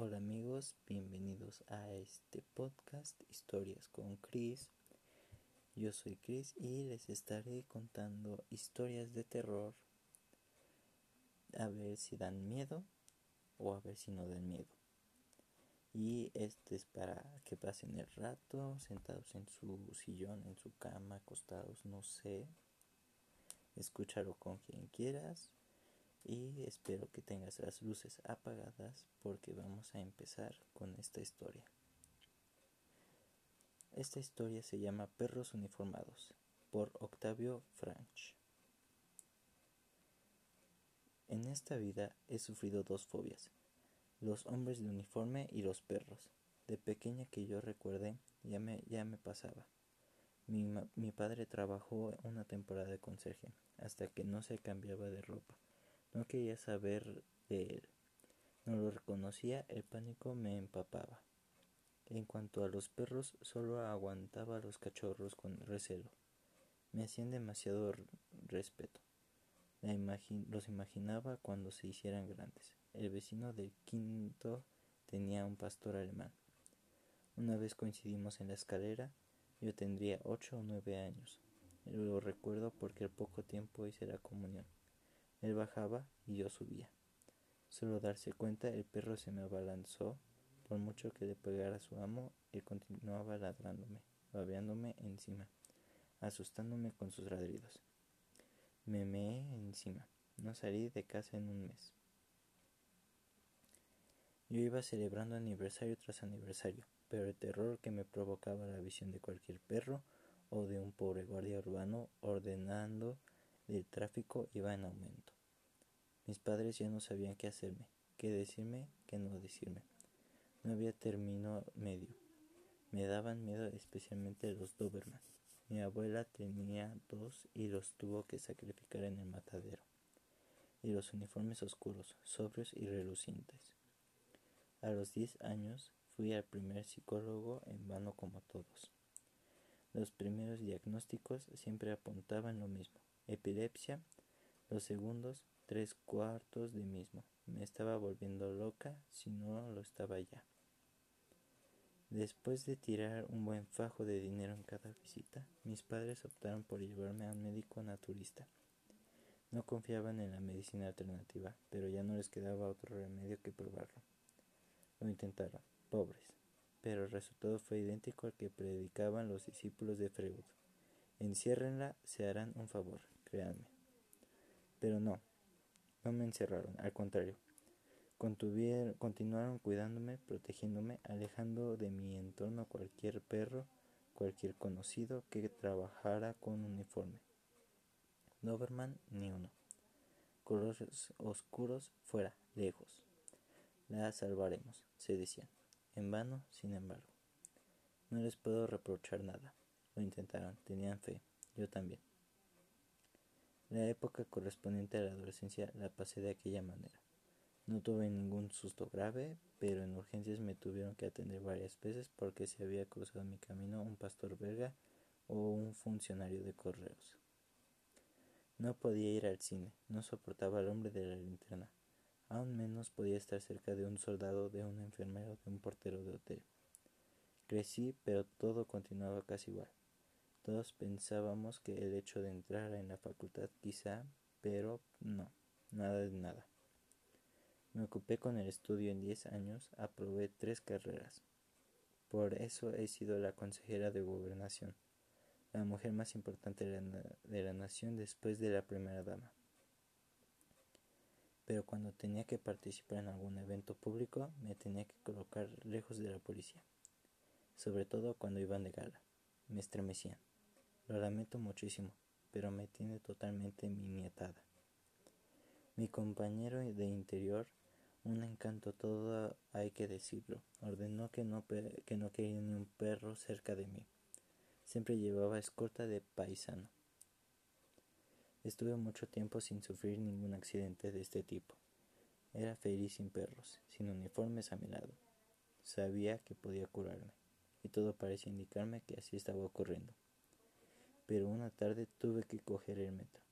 Hola amigos, bienvenidos a este podcast Historias con Chris. Yo soy Chris y les estaré contando historias de terror. A ver si dan miedo o a ver si no dan miedo. Y este es para que pasen el rato sentados en su sillón, en su cama, acostados, no sé. Escúchalo con quien quieras y espero que tengas las luces apagadas porque vamos a empezar con esta historia. Esta historia se llama Perros Uniformados por Octavio Franch. En esta vida he sufrido dos fobias, los hombres de uniforme y los perros. De pequeña que yo recuerde ya me, ya me pasaba. Mi, mi padre trabajó una temporada de conserje hasta que no se cambiaba de ropa no quería saber de él. No lo reconocía, el pánico me empapaba. En cuanto a los perros, solo aguantaba a los cachorros con recelo. Me hacían demasiado respeto. los imaginaba cuando se hicieran grandes. El vecino del quinto tenía un pastor alemán. Una vez coincidimos en la escalera, yo tendría ocho o nueve años. Lo recuerdo porque al poco tiempo hice la comunión. Él bajaba y yo subía. Solo darse cuenta, el perro se me abalanzó. Por mucho que le pegara a su amo, él continuaba ladrándome, babeándome encima, asustándome con sus ladridos. Me meé encima. No salí de casa en un mes. Yo iba celebrando aniversario tras aniversario, pero el terror que me provocaba la visión de cualquier perro o de un pobre guardia urbano ordenando el tráfico iba en aumento. Mis padres ya no sabían qué hacerme, qué decirme, qué no decirme. No había término medio. Me daban miedo especialmente los Doberman. Mi abuela tenía dos y los tuvo que sacrificar en el matadero. Y los uniformes oscuros, sobrios y relucientes. A los diez años fui al primer psicólogo en vano como todos. Los primeros diagnósticos siempre apuntaban lo mismo epilepsia, los segundos tres cuartos de mismo. Me estaba volviendo loca si no lo estaba ya. Después de tirar un buen fajo de dinero en cada visita, mis padres optaron por llevarme a un médico naturista. No confiaban en la medicina alternativa, pero ya no les quedaba otro remedio que probarlo. Lo intentaron, pobres, pero el resultado fue idéntico al que predicaban los discípulos de Freud. Enciérrenla, se harán un favor Pero no, no me encerraron, al contrario. continuaron cuidándome, protegiéndome, alejando de mi entorno cualquier perro, cualquier conocido que trabajara con uniforme. Doberman ni uno. Colores oscuros fuera, lejos. La salvaremos, se decían. En vano, sin embargo. No les puedo reprochar nada. Lo intentaron, tenían fe, yo también. La época correspondiente a la adolescencia la pasé de aquella manera. No tuve ningún susto grave, pero en urgencias me tuvieron que atender varias veces porque se había cruzado mi camino un pastor belga o un funcionario de correos. No podía ir al cine, no soportaba al hombre de la linterna, aún menos podía estar cerca de un soldado, de un enfermero, de un portero de hotel. Crecí, pero todo continuaba casi igual. Todos pensábamos que el hecho de entrar en la facultad quizá, pero no, nada de nada. Me ocupé con el estudio en diez años, aprobé tres carreras. Por eso he sido la consejera de gobernación, la mujer más importante de la, de la nación después de la primera dama. Pero cuando tenía que participar en algún evento público, me tenía que colocar lejos de la policía, sobre todo cuando iban de gala. Me estremecían. Lo lamento muchísimo, pero me tiene totalmente miniatada. Mi compañero de interior, un encanto todo hay que decirlo, ordenó que no, que no quería ni un perro cerca de mí. Siempre llevaba escolta de paisano. Estuve mucho tiempo sin sufrir ningún accidente de este tipo. Era feliz sin perros, sin uniformes a mi lado. Sabía que podía curarme, y todo parecía indicarme que así estaba ocurriendo pero una tarde tuve que coger el metro.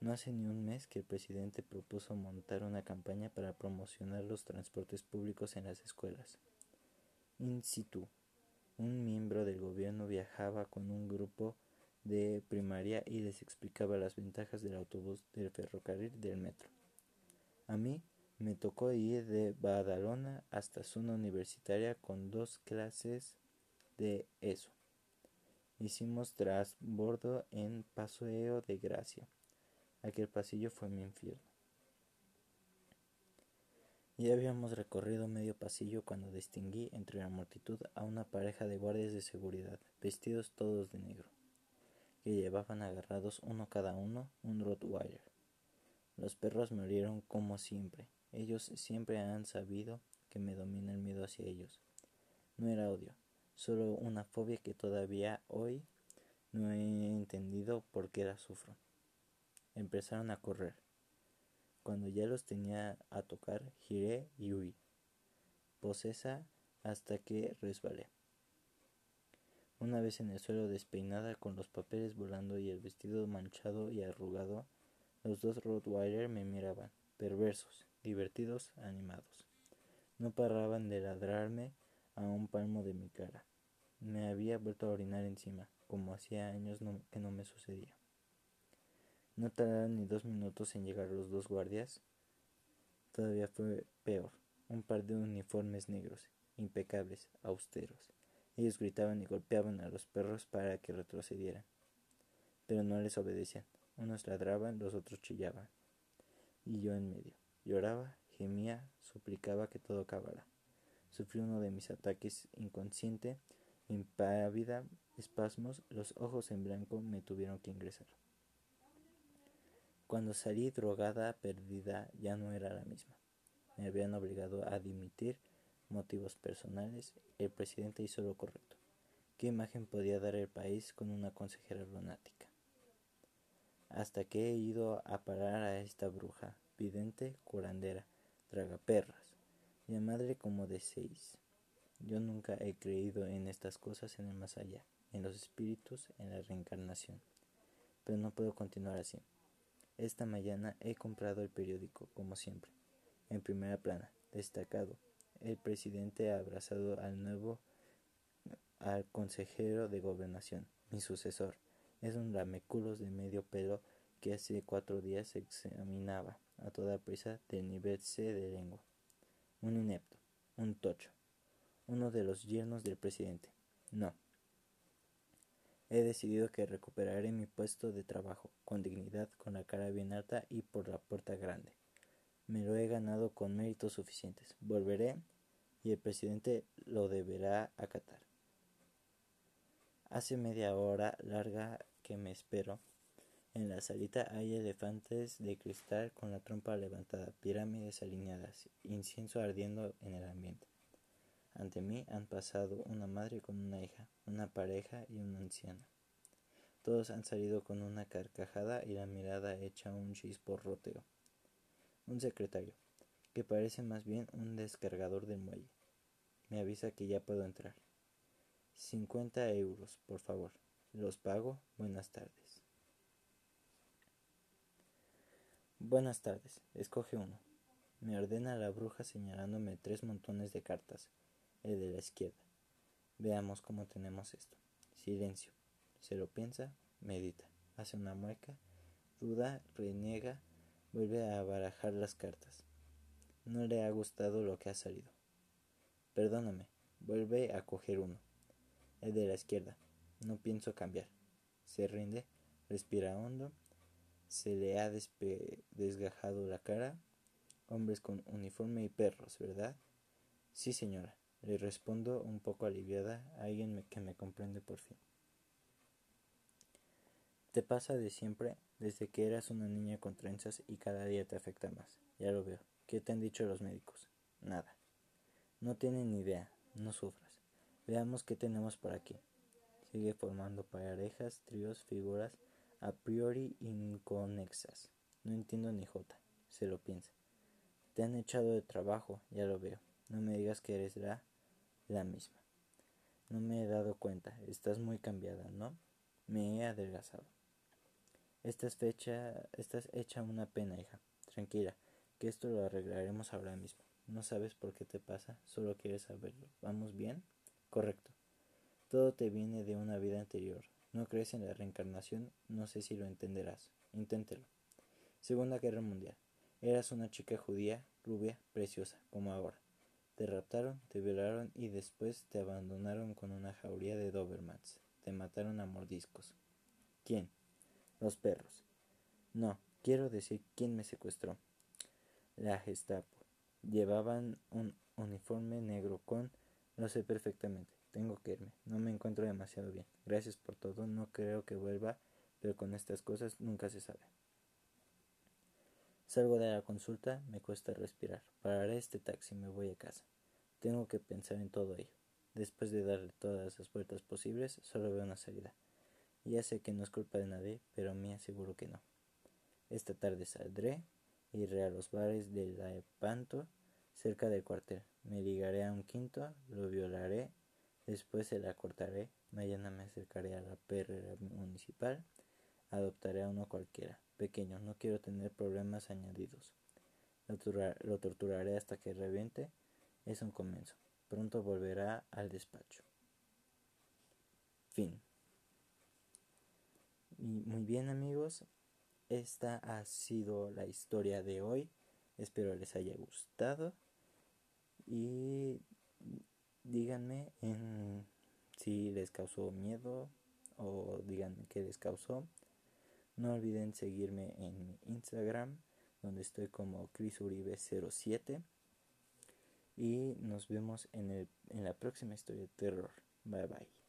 No hace ni un mes que el presidente propuso montar una campaña para promocionar los transportes públicos en las escuelas. In situ, un miembro del gobierno viajaba con un grupo de primaria y les explicaba las ventajas del autobús, del ferrocarril, del metro. A mí me tocó ir de Badalona hasta zona universitaria con dos clases de eso. Hicimos trasbordo en Paseo de Gracia. Aquel pasillo fue mi infierno. Ya habíamos recorrido medio pasillo cuando distinguí entre la multitud a una pareja de guardias de seguridad, vestidos todos de negro, que llevaban agarrados uno cada uno un Rottweiler. Los perros me olieron como siempre. Ellos siempre han sabido que me domina el miedo hacia ellos. No era odio, solo una fobia que todavía hoy no he entendido por qué la sufro empezaron a correr. Cuando ya los tenía a tocar, giré y huí, posesa hasta que resbalé. Una vez en el suelo despeinada, con los papeles volando y el vestido manchado y arrugado, los dos Rottweiler me miraban, perversos, divertidos, animados. No paraban de ladrarme a un palmo de mi cara. Me había vuelto a orinar encima, como hacía años que no me sucedía. No tardaron ni dos minutos en llegar los dos guardias. Todavía fue peor. Un par de uniformes negros, impecables, austeros. Ellos gritaban y golpeaban a los perros para que retrocedieran. Pero no les obedecían. Unos ladraban, los otros chillaban. Y yo en medio. Lloraba, gemía, suplicaba que todo acabara. Sufrí uno de mis ataques inconsciente, impávida, espasmos, los ojos en blanco me tuvieron que ingresar. Cuando salí drogada, perdida, ya no era la misma. Me habían obligado a dimitir, motivos personales, el presidente hizo lo correcto. ¿Qué imagen podía dar el país con una consejera lunática? Hasta que he ido a parar a esta bruja, vidente, curandera, tragaperras, y a madre como de seis. Yo nunca he creído en estas cosas en el más allá, en los espíritus, en la reencarnación. Pero no puedo continuar así. Esta mañana he comprado el periódico, como siempre. En primera plana, destacado, el presidente ha abrazado al nuevo al consejero de gobernación, mi sucesor. Es un lameculos de medio pelo que hace cuatro días examinaba a toda prisa del nivel C de lengua. Un inepto, un tocho, uno de los yernos del presidente. No, He decidido que recuperaré mi puesto de trabajo, con dignidad, con la cara bien alta y por la puerta grande. Me lo he ganado con méritos suficientes. Volveré y el presidente lo deberá acatar. Hace media hora larga que me espero. En la salita hay elefantes de cristal con la trompa levantada, pirámides alineadas, incienso ardiendo en el ambiente. Ante mí han pasado una madre con una hija, una pareja y una anciana. Todos han salido con una carcajada y la mirada hecha un chisporroteo. Un secretario, que parece más bien un descargador del muelle, me avisa que ya puedo entrar. Cincuenta euros, por favor. Los pago. Buenas tardes. Buenas tardes. Escoge uno. Me ordena la bruja señalándome tres montones de cartas el de la izquierda. Veamos cómo tenemos esto. Silencio. Se lo piensa, medita, hace una mueca, duda, reniega, vuelve a barajar las cartas. No le ha gustado lo que ha salido. Perdóname, vuelve a coger uno. El de la izquierda. No pienso cambiar. Se rinde, respira hondo. Se le ha desgajado la cara. Hombres con uniforme y perros, ¿verdad? Sí, señora. Le respondo un poco aliviada a alguien que me comprende por fin. Te pasa de siempre desde que eras una niña con trenzas y cada día te afecta más. Ya lo veo. ¿Qué te han dicho los médicos? Nada. No tienen ni idea. No sufras. Veamos qué tenemos por aquí. Sigue formando parejas, tríos, figuras a priori inconexas. No entiendo ni jota. Se lo piensa. Te han echado de trabajo, ya lo veo. No me digas que eres la la misma. No me he dado cuenta, estás muy cambiada, ¿no? Me he adelgazado. Estás, fecha, estás hecha una pena, hija. Tranquila, que esto lo arreglaremos ahora mismo. No sabes por qué te pasa, solo quieres saberlo. ¿Vamos bien? Correcto. Todo te viene de una vida anterior. No crees en la reencarnación, no sé si lo entenderás. Inténtelo. Segunda Guerra Mundial. Eras una chica judía, rubia, preciosa, como ahora. Te raptaron, te violaron y después te abandonaron con una jauría de Dobermans. Te mataron a mordiscos. ¿Quién? Los perros. No, quiero decir quién me secuestró. La Gestapo. Llevaban un uniforme negro con... Lo sé perfectamente. Tengo que irme. No me encuentro demasiado bien. Gracias por todo. No creo que vuelva, pero con estas cosas nunca se sabe. Salgo de la consulta, me cuesta respirar. Pararé este taxi, me voy a casa. Tengo que pensar en todo ello. Después de darle todas las vueltas posibles, solo veo una salida. Ya sé que no es culpa de nadie, pero me aseguro que no. Esta tarde saldré, iré a los bares de la Epanto, cerca del cuartel. Me ligaré a un quinto, lo violaré, después se la cortaré. Mañana me acercaré a la perrera municipal, adoptaré a uno cualquiera pequeño, no quiero tener problemas añadidos. Lo, torturaré hasta que reviente. Es un comienzo. Pronto volverá al despacho. Fin. muy bien amigos, esta ha sido la historia de hoy. Espero les haya gustado. Y díganme en si les causó miedo o díganme qué les causó. No olviden seguirme en Instagram, donde estoy como ChrisUribe07. Y nos vemos en, el, en la próxima historia de terror. Bye bye.